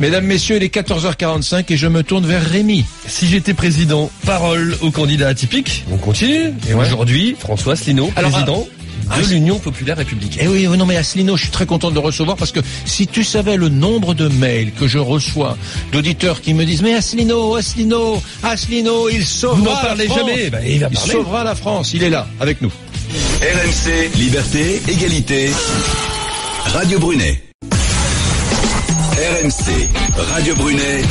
Mesdames, Messieurs, il est 14h45 et je me tourne vers Rémi. Si j'étais président, parole au candidat atypique. On continue. Et aujourd'hui, François Asselineau, président ah, de l'Union populaire républicaine. Eh oui, oui, non mais Asselineau, je suis très content de le recevoir parce que si tu savais le nombre de mails que je reçois d'auditeurs qui me disent mais Asselineau, Asselineau, Asselineau, il sauvera Vous n'en la parlez France. jamais. Bah, il va il sauvera la France. Il est là, avec nous. RMC, liberté, égalité. Radio Brunet. RMC, Radio Brunet.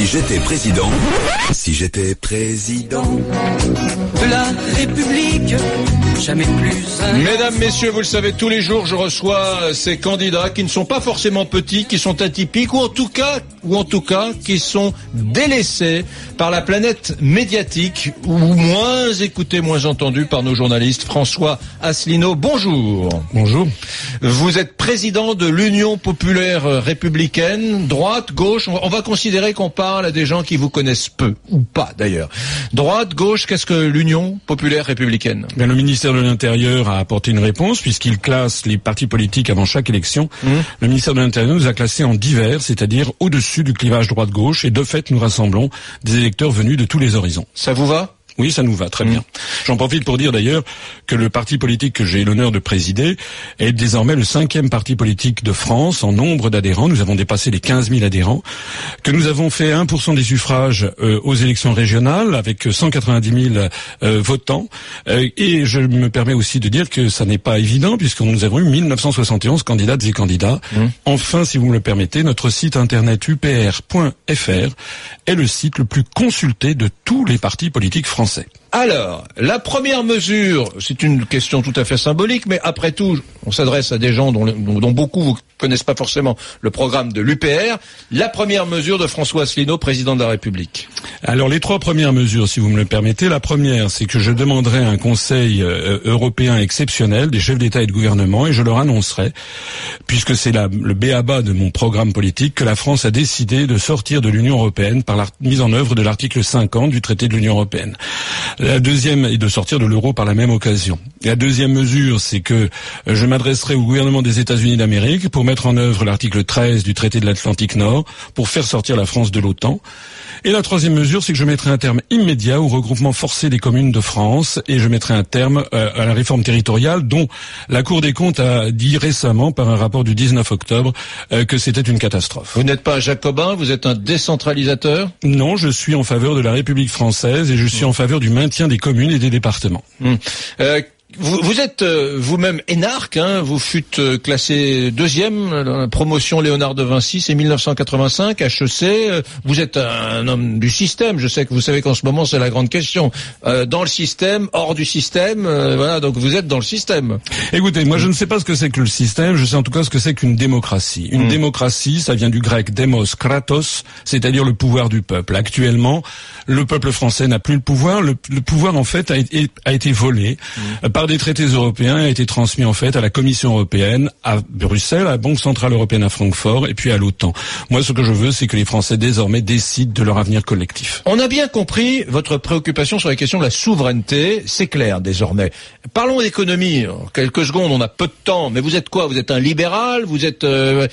Si j'étais président, si j'étais président. de la République, jamais plus Mesdames, Messieurs, vous le savez, tous les jours, je reçois euh, ces candidats qui ne sont pas forcément petits, qui sont atypiques, ou en tout cas, ou en tout cas, qui sont délaissés par la planète médiatique, ou moins écoutés, moins entendus par nos journalistes. François Asselineau, bonjour. Bonjour. Vous êtes président de l'Union populaire républicaine, droite, gauche. On va- on va considérer qu'on parle à des gens qui vous connaissent peu, ou pas d'ailleurs. Droite, gauche, qu'est-ce que l'Union populaire républicaine? Bien, le ministère de l'Intérieur a apporté une réponse puisqu'il classe les partis politiques avant chaque élection. Le ministère de l'Intérieur nous a classés en divers, c'est-à-dire au-dessus du clivage droite-gauche, et de fait, nous rassemblons des électeurs venus de tous les horizons. Ça vous va? Oui, ça nous va très bien. J'en profite pour dire d'ailleurs que le parti politique que j'ai l'honneur de présider est désormais le cinquième parti politique de France en nombre d'adhérents. Nous avons dépassé les 15 000 adhérents. Que nous avons fait 1% des suffrages euh, aux élections régionales avec 190 000 euh, votants. Euh, et je me permets aussi de dire que ça n'est pas évident puisque nous avons eu 1971 candidates et candidats. Enfin, si vous me le permettez, notre site internet upr.fr est le site le plus consulté de tous les partis politiques français. Alors, la première mesure, c'est une question tout à fait symbolique, mais après tout, on s'adresse à des gens dont, dont, beaucoup connaissent pas forcément le programme de l'UPR. La première mesure de François Asselineau, président de la République. Alors les trois premières mesures, si vous me le permettez, la première, c'est que je demanderai un Conseil euh, européen exceptionnel des chefs d'État et de gouvernement, et je leur annoncerai, puisque c'est le béaba de mon programme politique, que la France a décidé de sortir de l'Union européenne par la mise en œuvre de l'article 50 du traité de l'Union européenne. La deuxième est de sortir de l'euro par la même occasion. La deuxième mesure, c'est que euh, je m'adresserai au gouvernement des États-Unis d'Amérique pour mettre en œuvre l'article 13 du traité de l'Atlantique Nord pour faire sortir la France de l'OTAN. Et la troisième mesure, c'est que je mettrai un terme immédiat au regroupement forcé des communes de France et je mettrai un terme euh, à la réforme territoriale dont la Cour des comptes a dit récemment par un rapport du 19 octobre euh, que c'était une catastrophe. Vous n'êtes pas un jacobin, vous êtes un décentralisateur? Non, je suis en faveur de la République française et je suis en faveur du maintien des communes et des départements. Hum. Euh, vous, vous êtes euh, vous-même énarque, hein, vous fûtes euh, classé deuxième dans la promotion Léonard de Vinci, c'est 1985, HEC. euh, Vous êtes un homme du système. Je sais que vous savez qu'en ce moment c'est la grande question. Euh, dans le système, hors du système, euh, voilà. Donc vous êtes dans le système. Écoutez, moi je ne sais pas ce que c'est que le système, je sais en tout cas ce que c'est qu'une démocratie. Une démocratie, ça vient du grec demos kratos, c'est-à-dire le pouvoir du peuple. Actuellement, le peuple français n'a plus le pouvoir, le, le pouvoir en fait a, été- a été volé par des traités européens, a été transmis en fait à la Commission européenne, à Bruxelles, à la Banque centrale européenne à Francfort et puis à l'OTAN. Moi ce que je veux, c'est que les Français désormais décident de leur avenir collectif. On a bien compris votre préoccupation sur la question de la souveraineté, c'est clair désormais. Parlons d'économie. En quelques secondes, on a peu de temps, mais vous êtes quoi? Vous êtes un libéral? Vous êtes euh,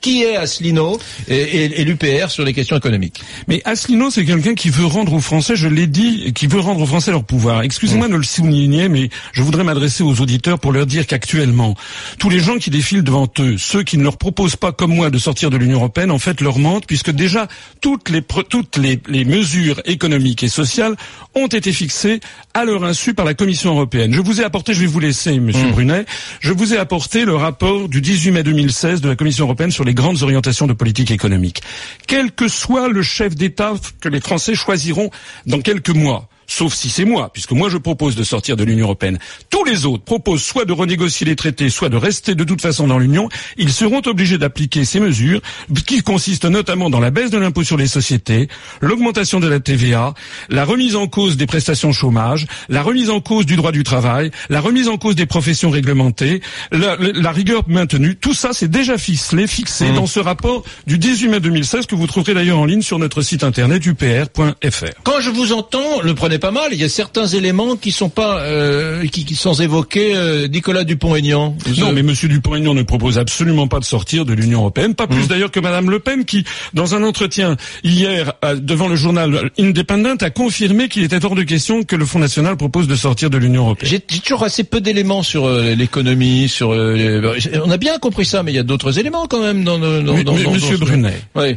qui est Asselineau et, et- et l'UPR sur les questions économiques? Mais Asselineau, c'est quelqu'un qui veut rendre aux Français, je l'ai dit, qui veut rendre aux Français leur pouvoir. Excusez-moi de le souligner, mais je voudrais m'adresser aux auditeurs pour leur dire qu'actuellement, tous les gens qui défilent devant eux, ceux qui ne leur proposent pas, comme moi, de sortir de l'Union européenne, en fait, leur mentent, puisque déjà toutes les pre- toutes les, les mesures économiques et sociales ont été fixées à leur insu par la Commission européenne. Je vous ai apporté, je vais vous laisser, Monsieur Brunet, je vous ai apporté le rapport du 18 mai 2016 de la Commission européenne sur les grandes orientations de politique économique. Quel que soit le chef d'État que les Français choisiront dans quelques mois, sauf si c'est moi, puisque moi je propose de sortir de l'Union européenne. Tous les autres proposent soit de renégocier les traités, soit de rester de toute façon dans l'Union. Ils seront obligés d'appliquer ces mesures, qui consistent notamment dans la baisse de l'impôt sur les sociétés, l'augmentation de la TVA, la remise en cause des prestations chômage, la remise en cause du droit du travail, la remise en cause des professions réglementées, la, la rigueur maintenue. Tout ça, c'est déjà ficelé, fixé mmh. dans ce rapport du 18 mai 2016 que vous trouverez d'ailleurs en ligne sur notre site internet upr.fr. Quand je vous entends, le prenez pas mal. Il y a certains éléments qui sont pas euh, qui, qui, sont évoqués. Euh, Nicolas Dupont-Aignan. Non, mais Monsieur Dupont-Aignan ne propose absolument pas de sortir de l'Union européenne, pas plus mmh. d'ailleurs que Madame Le Pen, qui, dans un entretien hier devant le journal Independent, a confirmé qu'il était hors de question que le Front National propose de sortir de l'Union européenne. J'ai toujours assez peu d'éléments sur euh, l'économie, sur. Euh, on a bien compris ça, mais il y a d'autres éléments quand même dans. dans, dans, dans Monsieur Brunet. Oui.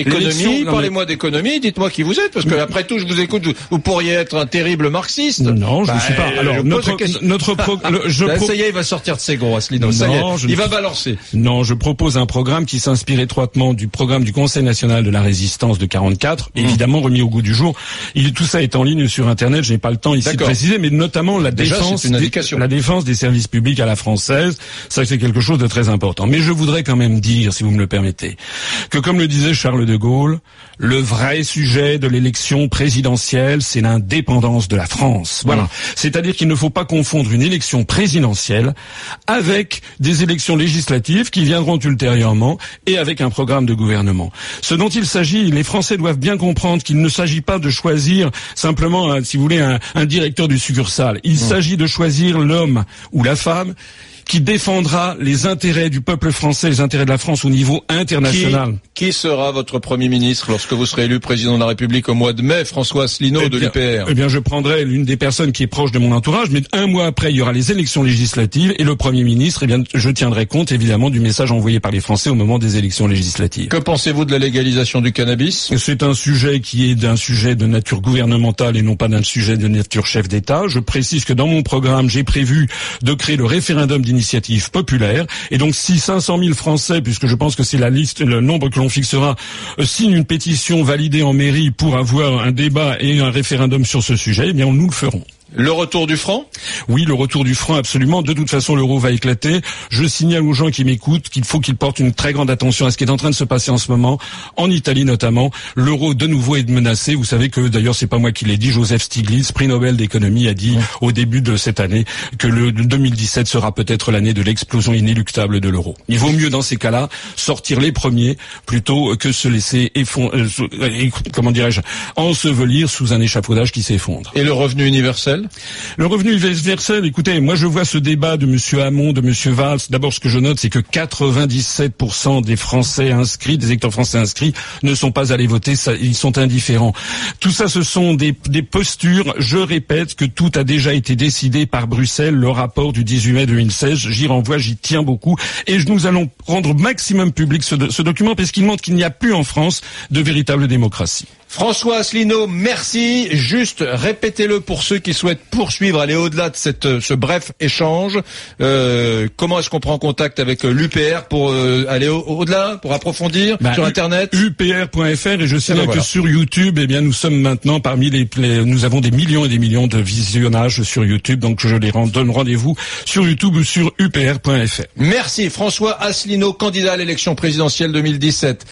Économie, parlez-moi d'économie, dites-moi qui vous êtes, parce que après tout, je vous écoute, vous pourriez être un terrible marxiste. Non, je ne bah, suis pas. Alors, notre, notre je ça y est, il va sortir de ses gros, Asselineau. Ça y est, il va balancer. Non, je propose un programme qui s'inspire étroitement du programme du Conseil national de la résistance de 44, mmh. évidemment remis au goût du jour. Il, tout ça est en ligne sur Internet, je n'ai pas le temps ici de préciser, mais notamment la défense, la défense des services publics à la française. Ça, c'est quelque chose de très important. Mais je voudrais quand même dire, si vous me le permettez, que comme le disait Charles de Gaulle, le vrai sujet de l'élection présidentielle, c'est l'indépendance de la France. Voilà. C'est-à-dire qu'il ne faut pas confondre une élection présidentielle avec des élections législatives qui viendront ultérieurement et avec un programme de gouvernement. Ce dont il s'agit, les Français doivent bien comprendre qu'il ne s'agit pas de choisir simplement, si vous voulez, un, un directeur du succursale. Il s'agit de choisir l'homme ou la femme qui défendra les intérêts du peuple français, les intérêts de la France au niveau international. Qui, sera votre Premier ministre lorsque vous serez élu président de la République au mois de mai François Asselineau eh de l'UPR Eh bien, je prendrai l'une des personnes qui est proche de mon entourage, mais un mois après, il y aura les élections législatives et le Premier ministre, eh bien, je tiendrai compte évidemment du message envoyé par les Français au moment des élections législatives. Que pensez-vous de la légalisation du cannabis? C'est un sujet qui est d'un sujet de nature gouvernementale et non pas d'un sujet de nature chef d'État. Je précise que dans mon programme, j'ai prévu de créer le référendum d'initiative initiative populaire. Et donc, si 500 000 Français, puisque je pense que c'est la liste, le nombre que l'on fixera, euh, signent une pétition validée en mairie pour avoir un débat et un référendum sur ce sujet, eh bien, nous le ferons. Le retour du franc? Oui, le retour du franc, absolument. De toute façon, l'euro va éclater. Je signale aux gens qui m'écoutent qu'il faut qu'ils portent une très grande attention à ce qui est en train de se passer en ce moment, en Italie notamment. L'euro, de nouveau, est menacé. Vous savez que, d'ailleurs, c'est pas moi qui l'ai dit, Joseph Stiglitz, prix Nobel d'économie, a dit au début de cette année que le 2017 sera peut-être l'année de l'explosion inéluctable de l'euro. Il vaut mieux, dans ces cas-là, sortir les premiers plutôt que se laisser effondrer, euh, comment dirais-je, ensevelir sous un échafaudage qui s'effondre. Et le revenu universel? Le revenu universel, écoutez, moi je vois ce débat de Monsieur Hamon, de Monsieur Valls. D'abord, ce que je note, c'est que 97% des Français inscrits, des électeurs français inscrits, ne sont pas allés voter. ils sont indifférents. Tout ça, ce sont des, postures. Je répète que tout a déjà été décidé par Bruxelles. Le rapport du 18 mai 2016, j'y renvoie, j'y tiens beaucoup. Et nous allons rendre maximum public ce, ce document parce qu'il montre qu'il n'y a plus en France de véritable démocratie. François Asselineau, merci. Juste répétez-le pour ceux qui souhaitent poursuivre, aller au-delà de cette, ce bref échange. Euh, comment est-ce qu'on prend contact avec euh, l'UPR pour euh, aller au-delà, pour approfondir bah, sur Internet? UPR.fr et je sais ben que sur YouTube, eh bien, nous sommes maintenant parmi les, nous avons des millions et des millions de visionnages sur YouTube, donc je les donne rendez-vous sur YouTube ou sur UPR.fr. Merci François Asselineau, candidat à l'élection présidentielle 2017.